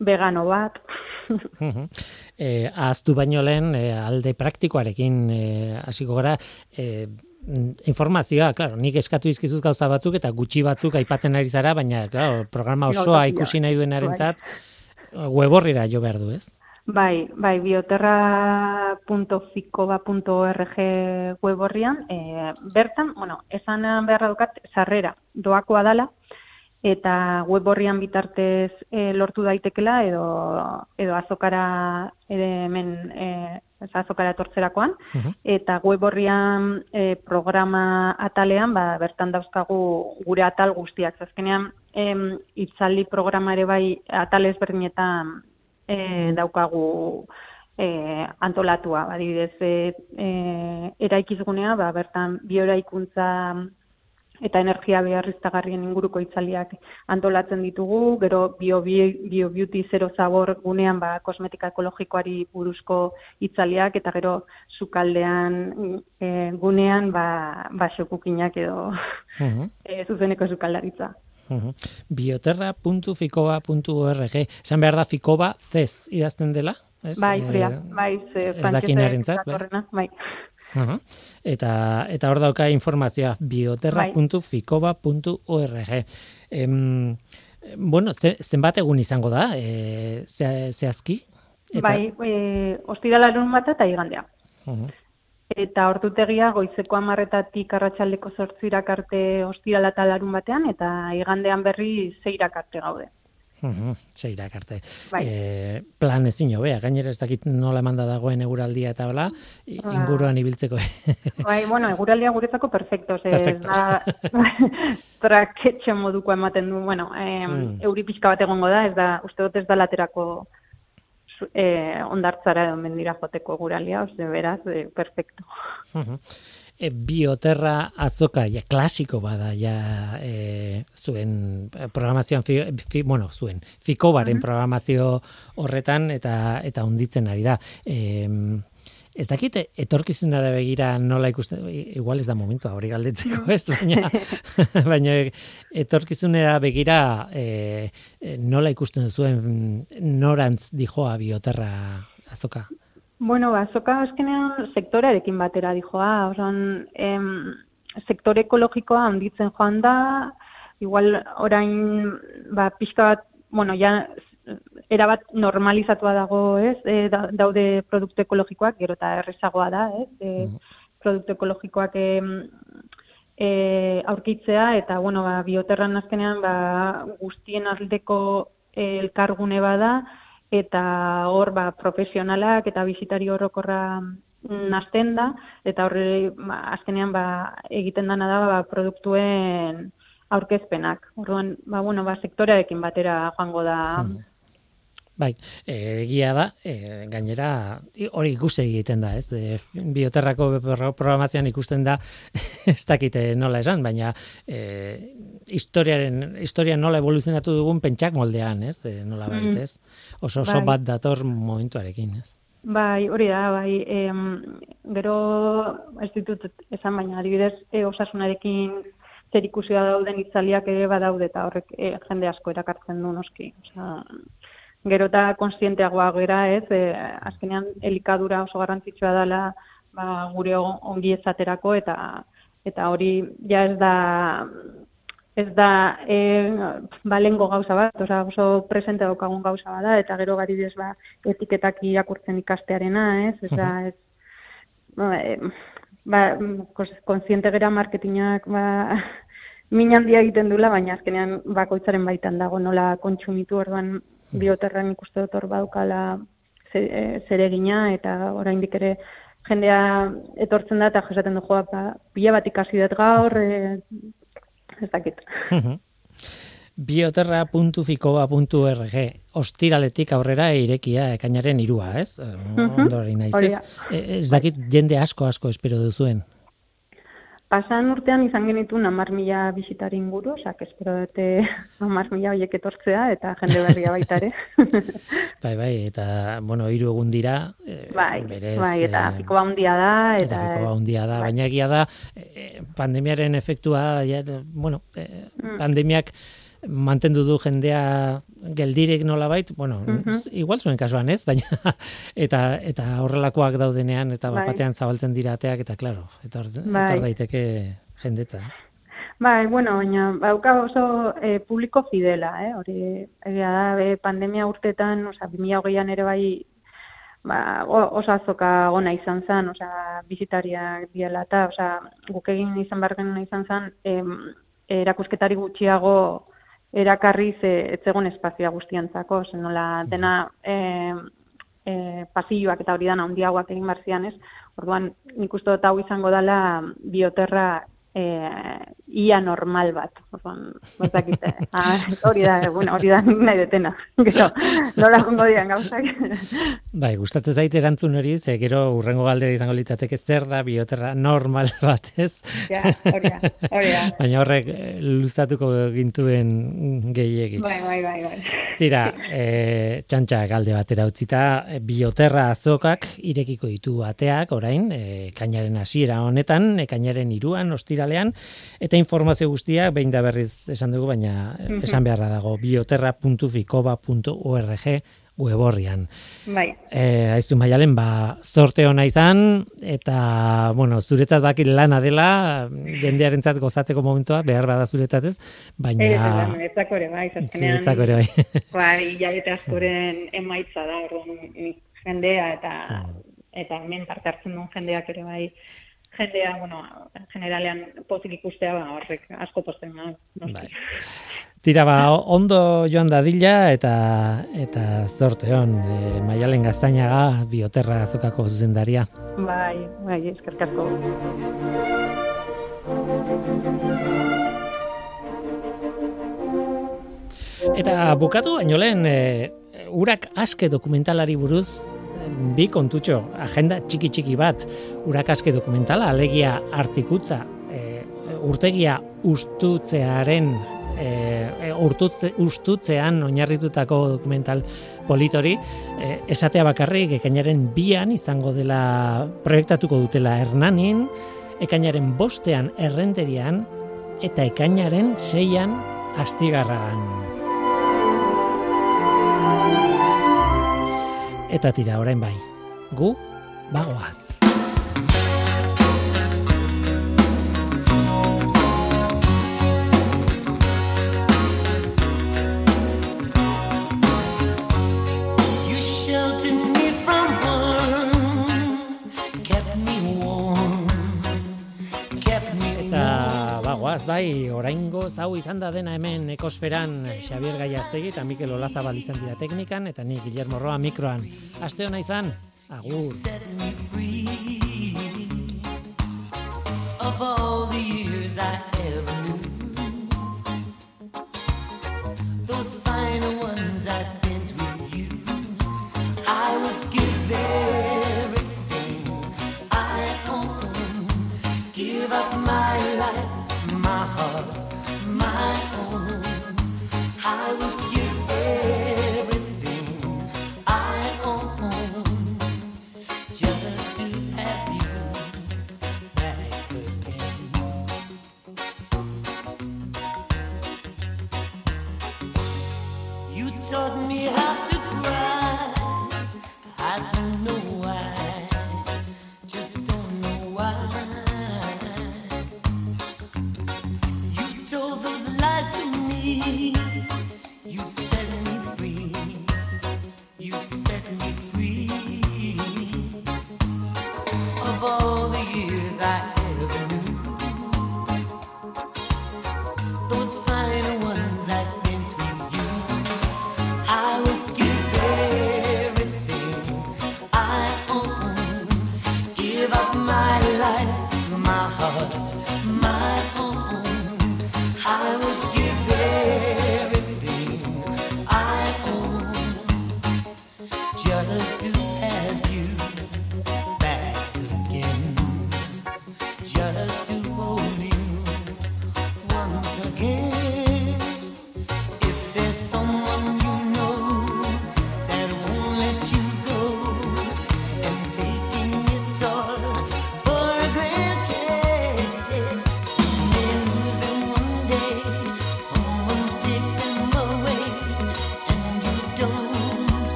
F: vegano bat.
B: Eh, ahaztu baino lehen eh, alde praktikoarekin eh, hasiko gara eh, informazioa, claro, nik eskatu izkizut gauza batzuk eta gutxi batzuk aipatzen ari zara, baina claro, programa osoa ikusi nahi duenarentzat weborrira jo behar du, ez?
F: Bai, bai, bioterra.fikoba.org web horrian, e, bertan, bueno, esan beharra dukat, sarrera doakoa dala, eta web horrian bitartez e, lortu daitekela edo, edo azokara ere hemen e, azokara etortzerakoan,
B: Mhm.
F: eta web horrian e, programa atalean, ba, bertan dauzkagu gure atal guztiak. Azkenean, em, itzaldi programa ere bai atal ezberdinetan e, daukagu e, antolatua. Adibidez, e, e, eraikizgunea, ba, bertan bioeraikuntza eta energia beharriztagarrien inguruko itzaliak antolatzen ditugu, gero bio, bio beauty zero zabor gunean ba, kosmetika ekologikoari buruzko itzaliak, eta gero sukaldean e, gunean ba, ba xokukinak edo
B: Mhm.
F: e, zuzeneko sukaldaritza.
B: Bioterra.fikoba.org Esan behar da fikoba zez idazten dela? Ez?
F: Bai, da, bai, ze
B: ez dakinarentzat, bai.
F: bai.
B: Aha. Eta, eta hor dauka informazioa bioterra.fikoba.org. Em, Bueno, ze, zenbat egun izango da, e, ze, zehazki?
F: Bai, e, ostirala larun bata eta igandea. Eta ordutegia goizeko amarretatik arratsaldeko zortzirak arte ostirala eta larun batean, eta igandean berri zeirak arte gaude.
B: Mhm, Seirak arte.
F: Bai.
B: E, plan ezin hobea, gainera ez dakit nola emanda dagoen eguraldia eta bla,
F: Ba.
B: inguruan ibiltzeko.
F: Bai, bueno, eguraldia guretzako perfecto, ze
B: Perfecto.
F: da traketxe moduko ematen du, bueno, eh,
B: Mm.
F: euri pixka bat egongo da, ez da, uste dut ez da laterako eh, ondartzara edo mendira joteko eguraldia, oze, beraz, eh, perfecto.
B: Mhm. E, bioterra azoka, ja, klasiko bada, ja, e, zuen eh, programazioan, fi, fi, bueno, zuen, fikobaren programazio horretan, eta eta unditzen ari da. E, ez dakit, etorkizunara begira nola ikusten, igual ez da momentua hori galdetzeko, ez, baina, baina etorkizunera begira e, nola ikusten zuen norantz dijoa bioterra azoka.
F: Bueno, ba, azoka azkenean sektorearekin batera dijoa, oran, em, sektore ekologikoa handitzen joan da, igual orain, ba, pixka bat, bueno, ja, erabat normalizatua dago, ez, e, da, daude produktu ekologikoak, gero eta errezagoa da, ez, e, produktu ekologikoak em, e, aurkitzea, eta, bueno, ba, bioterran azkenean, ba, guztien aldeko eh, elkargune bada, eta hor ba, profesionalak eta bizitari orokorra nazten da, eta horre ba, azkenean ba, egiten dana da ba, produktuen aurkezpenak. Orduan, ba, bueno, ba, sektorearekin batera joango da.
B: Bai, eh, egia da, e, gainera hori ikusi egiten da, ez? De, bioterrako pro- programazioan ikusten da, ez dakite nola esan, baina e, historiaren, historia nola evoluzionatu dugun pentsak moldean, ez? E, nola
F: Mm.
B: baita, ez? Oso oso
F: Bai.
B: bat dator momentuarekin, ez?
F: Bai, hori da, bai, em, gero ez ditut esan, baina adibidez e, osasunarekin zer ikusia dauden itzaliak ere badaude eta horrek e, jende asko erakartzen du noski. Osea, gero eta konsienteagoa gera, ez, e, azkenean elikadura oso garrantzitsua dela ba, gure on- ongi ezaterako eta eta hori ja ez da ez da e, balengo gauza bat, osea oso presente daukagun gauza bada eta gero adibidez ba etiketak irakurtzen ikastearena, ez? Ez da ez ba, e, ba kontziente gera marketingak ba min handia egiten dula, baina azkenean bakoitzaren baitan dago nola kontsumitu orduan bioterran ikuste dut hor badukala e, zeregina eta oraindik ere jendea etortzen da eta jasaten du joa ba, pila bat ikasi dut gaur, e, ez dakit.
B: bioterra.fikoba.org ostiraletik aurrera irekia ekainaren irua, ez?
F: Mhm,
B: Ondori naiz, ez? E, Ez dakit jende asko asko espero duzuen.
F: Pasan urtean izan genituen hamar mila bisitari inguru, osak espero dute hamar mila horiek etortzea eta jende berria baita ere.
B: Bai, bai, eta, bueno, hiru egun dira, e,
F: bai,
B: berez,
F: bai, eta
B: eh,
F: piko handia da.
B: eta
F: Eta,
B: fikoa handia da,
F: bai.
B: baina egia da, e, pandemiaren efektua, ja, bueno, e,
F: Mm.
B: Mantendu du jendea geldirik nolabait, bueno,
F: Mhm.
B: igual zuen kasuan ez, baina eta eta horrelakoak daudenean eta
F: Bai.
B: batean zabaltzen dira ateak eta claro, etor,
F: Bai.
B: etor daiteke jendetza, ez?
F: Bai, bueno, baina bauka oso e, publiko fidela, eh? hori egia da, be, pandemia urtetan, osea, 2020an ere bai, ba, oso azoka ona izan zen, osea, bizitariak diela eta, osea, guk egin izan behar izan zen, em, erakusketari gutxiago erakarri ze etzegon espazioa guztiantzako, zen nola dena em, e, pasilloak eta hori dana handiagoak egin behar zian, ez? Orduan, nik uste dut hau izango dela bioterra e, ia normal bat. Orduan, ez dakite. Ah, hori da, bueno, hori da nahi detena. Gero, nola jongo dian gauzak.
B: Bai, gustatzen zait erantzun hori, ze gero urrengo galdera izango litzateke zer da bioterra normal bat, ez?
F: ja, hori da, hori da.
B: Baina horrek eh, luzatuko gintuen gehiegi.
F: Bai, bai, bai, bai.
B: Tira, e, txantxa galde batera utzita, bioterra azokak irekiko ditu ateak orain, e, kainaren hasiera honetan, e, kainaren iruan, ostiralean, eta informazio guztiak, behin da berriz esan dugu, baina
F: Mhm.
B: esan beharra dago, bioterra.fikoba.org weborrian.
F: Bai,
B: E, aizu maialen, ba, zorte ona izan, eta, bueno, zuretzat bakit lana dela, jendearentzat gozatzeko momentua, behar bada zuretzat ez, baina...
F: ez, ere bai,
B: Zuretzako ere bai.
F: bai, hilabete askoren emaitza da, orduan jendea eta eta hemen parte hartzen duen jendeak ere bai, jendea, bueno, generalean pozik ikustea, ba, horrek asko posten da. noski.
B: Bai. Tira ba, ondo joan dadila eta eta zorte hon, e, Maialen Gaztainaga bioterra azokako zuzendaria.
F: Bai, bai, eskerrik asko.
B: Eta bukatu baino lehen, e, urak aske dokumentalari buruz bi kontutxo, agenda txiki txiki bat, urak aske dokumentala, alegia artikutza, e, urtegia ustutzearen e, e, urtutze, ustutzean oinarritutako dokumental politori, e, esatea bakarrik ekainaren bian izango dela proiektatuko dutela Hernanin, ekainaren bostean errenterian, eta ekainaren seian astigarragan. Eta tira, orain bai, gu bagoaz. Bagoaz, bai, oraingo hau izan da dena hemen ekosferan Xabier Gaiastegi eta Mikel Olazabal izan dira teknikan, eta ni Guillermo Roa mikroan. Aste hona izan, agur.
E: Those final ones I spent with you, I would give everything